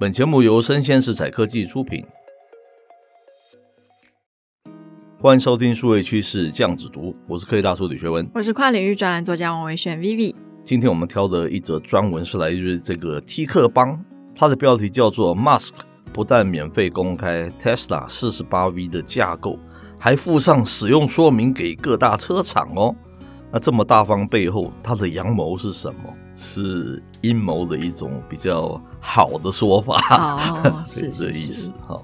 本节目由生鲜食采科技出品，欢迎收听数位趋势酱子读，我是科技大叔李学文，我是跨领域专栏作家王维轩 Vivi。今天我们挑的一则专文是来自于这个 T 克邦，它的标题叫做 “Musk 不但免费公开 Tesla 四十八 V 的架构”。还附上使用说明给各大车厂哦。那这么大方背后，它的阳谋是什么？是阴谋的一种比较好的说法，哦、是这意思哈。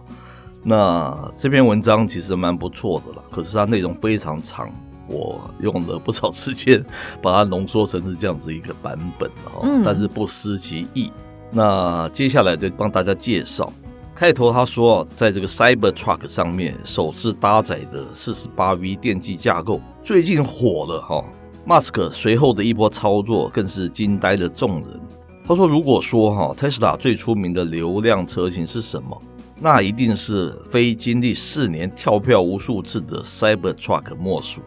那这篇文章其实蛮不错的啦，可是它内容非常长，我用了不少时间把它浓缩成是这样子一个版本哈。嗯、但是不失其意。那接下来就帮大家介绍。开头他说，在这个 Cybertruck 上面首次搭载的 48V 电机架构最近火了哈。马斯克随后的一波操作更是惊呆了众人。他说，如果说哈 Tesla 最出名的流量车型是什么，那一定是非经历四年跳票无数次的 Cybertruck 莫属。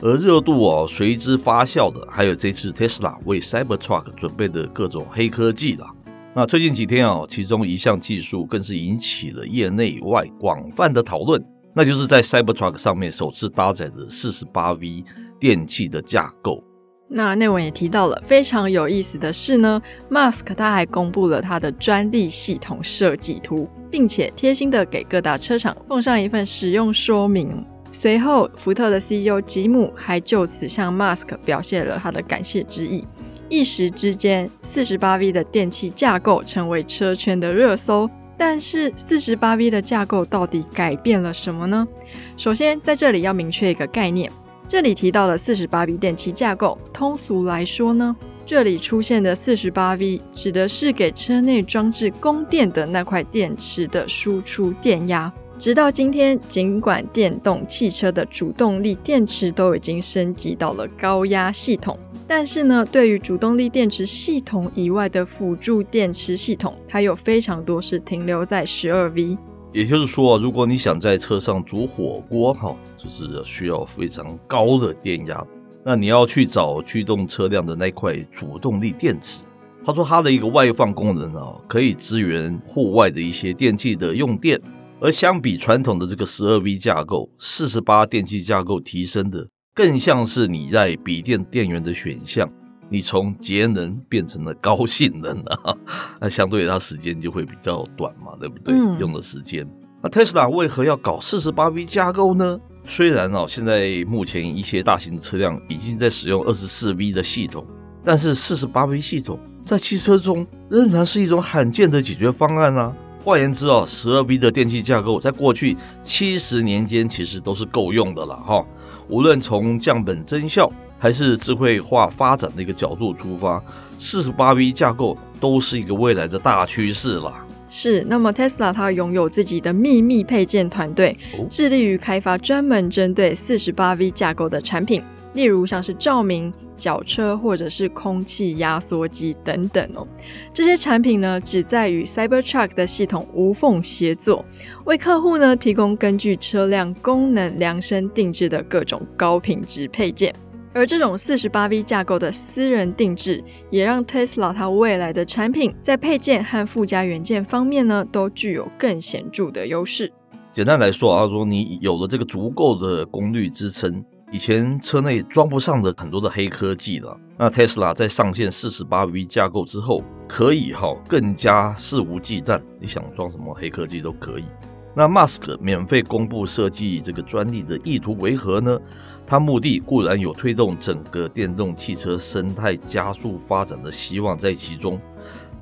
而热度哦随之发酵的，还有这次 Tesla 为 Cybertruck 准备的各种黑科技啦。那最近几天哦，其中一项技术更是引起了业内外广泛的讨论，那就是在 Cybertruck 上面首次搭载的 48V 电气的架构。那内文也提到了非常有意思的是呢，Mask 他还公布了他的专利系统设计图，并且贴心的给各大车厂奉上一份使用说明。随后，福特的 CEO 吉姆还就此向 Mask 表现了他的感谢之意。一时之间，48V 的电气架构成为车圈的热搜。但是，48V 的架构到底改变了什么呢？首先，在这里要明确一个概念，这里提到的 48V 电气架构，通俗来说呢，这里出现的 48V 指的是给车内装置供电的那块电池的输出电压。直到今天，尽管电动汽车的主动力电池都已经升级到了高压系统。但是呢，对于主动力电池系统以外的辅助电池系统，它有非常多是停留在十二 V。也就是说，如果你想在车上煮火锅，哈，就是需要非常高的电压，那你要去找驱动车辆的那块主动力电池。他说，它的一个外放功能啊，可以支援户外的一些电器的用电，而相比传统的这个十二 V 架构，四十八电气架构提升的。更像是你在笔电电源的选项，你从节能变成了高性能啊，那相对它时间就会比较短嘛，对不对？嗯、用的时间。那 Tesla 为何要搞四十八 V 架构呢？虽然哦，现在目前一些大型的车辆已经在使用二十四 V 的系统，但是四十八 V 系统在汽车中仍然是一种罕见的解决方案啊。换言之哦十二 V 的电气架构在过去七十年间其实都是够用的了哈。无论从降本增效还是智慧化发展的一个角度出发四十八 V 架构都是一个未来的大趋势了。是，那么 Tesla 它拥有自己的秘密配件团队，致力于开发专门针对四十八 V 架构的产品。例如像是照明、脚车或者是空气压缩机等等哦，这些产品呢，旨在与 Cybertruck 的系统无缝协作，为客户呢提供根据车辆功能量身定制的各种高品质配件。而这种 48V 架构的私人定制，也让 Tesla 它未来的产品在配件和附加元件方面呢，都具有更显著的优势。简单来说啊，说你有了这个足够的功率支撑。以前车内装不上的很多的黑科技了，那 Tesla 在上线 48V 架构之后，可以哈更加肆无忌惮，你想装什么黑科技都可以。那 Musk 免费公布设计这个专利的意图为何呢？他目的固然有推动整个电动汽车生态加速发展的希望在其中。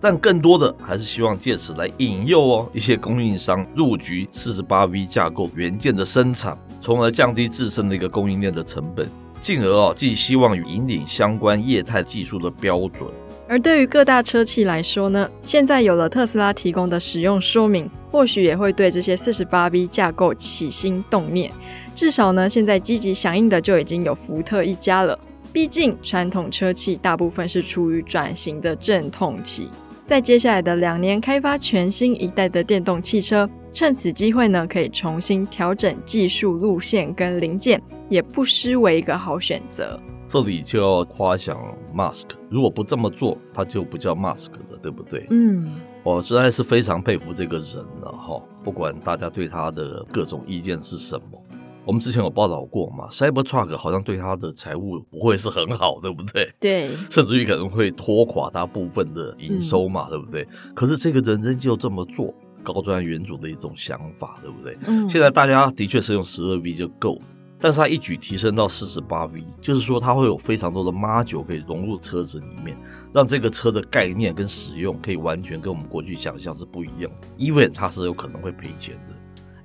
但更多的还是希望借此来引诱哦一些供应商入局 48V 架构元件的生产，从而降低自身的一个供应链的成本，进而哦寄希望于引领相关业态技术的标准。而对于各大车企来说呢，现在有了特斯拉提供的使用说明，或许也会对这些 48V 架构起心动念。至少呢，现在积极响应的就已经有福特一家了。毕竟传统车企大部分是处于转型的阵痛期，在接下来的两年开发全新一代的电动汽车，趁此机会呢，可以重新调整技术路线跟零件，也不失为一个好选择。这里就要夸奖 Musk，如果不这么做，他就不叫 Musk 了，对不对？嗯，我实在是非常佩服这个人了哈。不管大家对他的各种意见是什么，我们之前有报道过嘛，Cybertruck 好像对他的财务不会是很好，对不对？对，甚至于可能会拖垮他部分的营收嘛，嗯、对不对？可是这个人仍旧这么做，高瞻远瞩的一种想法，对不对？嗯，现在大家的确是用十二 V 就够。但是它一举提升到四十八 V，就是说它会有非常多的 module 可以融入车子里面，让这个车的概念跟使用可以完全跟我们过去想象是不一样。Even 它是有可能会赔钱的。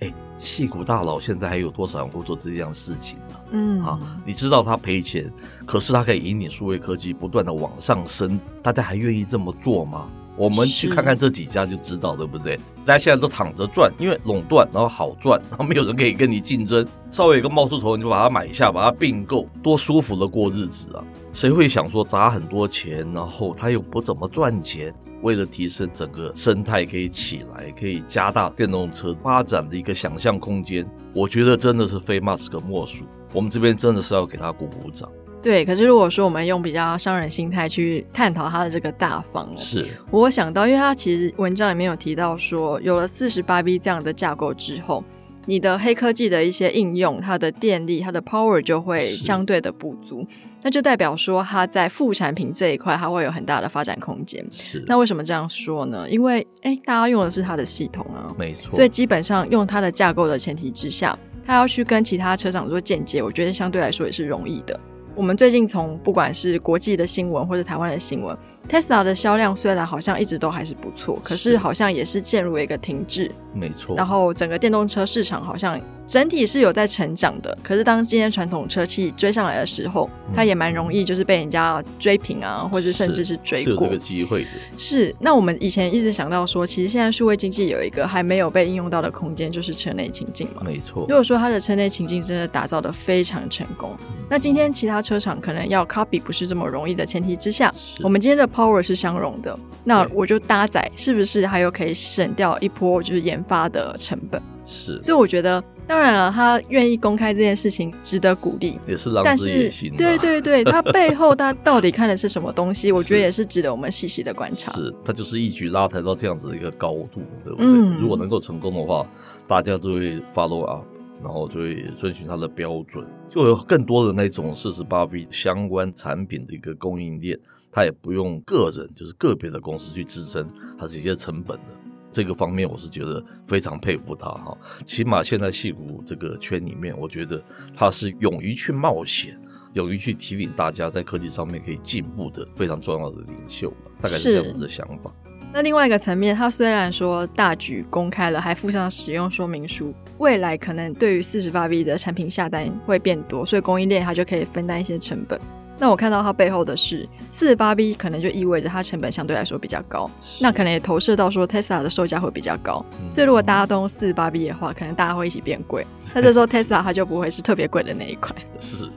哎，戏骨大佬现在还有多少人会做这样事情呢？嗯，啊，你知道他赔钱，可是他可以引领数位科技不断的往上升，大家还愿意这么做吗？我们去看看这几家就知道，对不对？大家现在都躺着赚，因为垄断，然后好赚，然后没有人可以跟你竞争。稍微有个冒出头，你就把它买下，把它并购，多舒服的过日子啊！谁会想说砸很多钱，然后他又不怎么赚钱？为了提升整个生态可以起来，可以加大电动车发展的一个想象空间，我觉得真的是非马斯克莫属。我们这边真的是要给他鼓鼓掌。对，可是如果说我们用比较商人心态去探讨他的这个大方，是我想到，因为他其实文章里面有提到说，有了四十八 V 这样的架构之后，你的黑科技的一些应用，它的电力、它的 power 就会相对的不足，那就代表说它在副产品这一块，它会有很大的发展空间。是，那为什么这样说呢？因为哎，大家用的是它的系统啊，没错，所以基本上用它的架构的前提之下，它要去跟其他车厂做间接，我觉得相对来说也是容易的。我们最近从不管是国际的新闻或者台湾的新闻，Tesla 的销量虽然好像一直都还是不错，可是好像也是陷入了一个停滞。没错。然后整个电动车市场好像整体是有在成长的，可是当今天传统车企追上来的时候，嗯、它也蛮容易就是被人家追平啊，或者甚至是追过。是有这个机会的。是。那我们以前一直想到说，其实现在数位经济有一个还没有被应用到的空间，就是车内情境嘛。没错。如果说它的车内情境真的打造的非常成功，嗯、那今天其他车厂可能要 copy 不是这么容易的前提之下，我们今天的 power 是相容的，那我就搭载是不是还有可以省掉一波就是研发的成本？是。所以我觉得。当然了，他愿意公开这件事情值得鼓励，也是狼子野心。对对对，他背后他到底看的是什么东西？我觉得也是值得我们细细的观察。是，他就是一举拉抬到这样子的一个高度，对不对？嗯，如果能够成功的话，大家都会 follow up，然后就会遵循他的标准，就有更多的那种四十八 V 相关产品的一个供应链，他也不用个人，就是个别的公司去支撑他这些成本的。这个方面我是觉得非常佩服他哈，起码现在戏骨这个圈里面，我觉得他是勇于去冒险，勇于去提领大家在科技上面可以进步的非常重要的领袖，大概是这样子的想法。那另外一个层面，他虽然说大局公开了，还附上使用说明书，未来可能对于四十八 V 的产品下单会变多，所以供应链它就可以分担一些成本。那我看到它背后的是四十八 B，可能就意味着它成本相对来说比较高，那可能也投射到说 Tesla 的售价会比较高，嗯、所以如果大家都用四十八 B 的话，可能大家会一起变贵，那这时候 Tesla 它就不会是特别贵的那一款。是，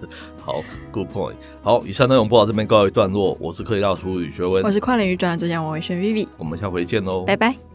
好，Good point。好，以上内容播到这边告一段落，我是科技大叔李学文，我是跨领域专栏作家王维轩 Vivi，我们下回见喽，拜拜。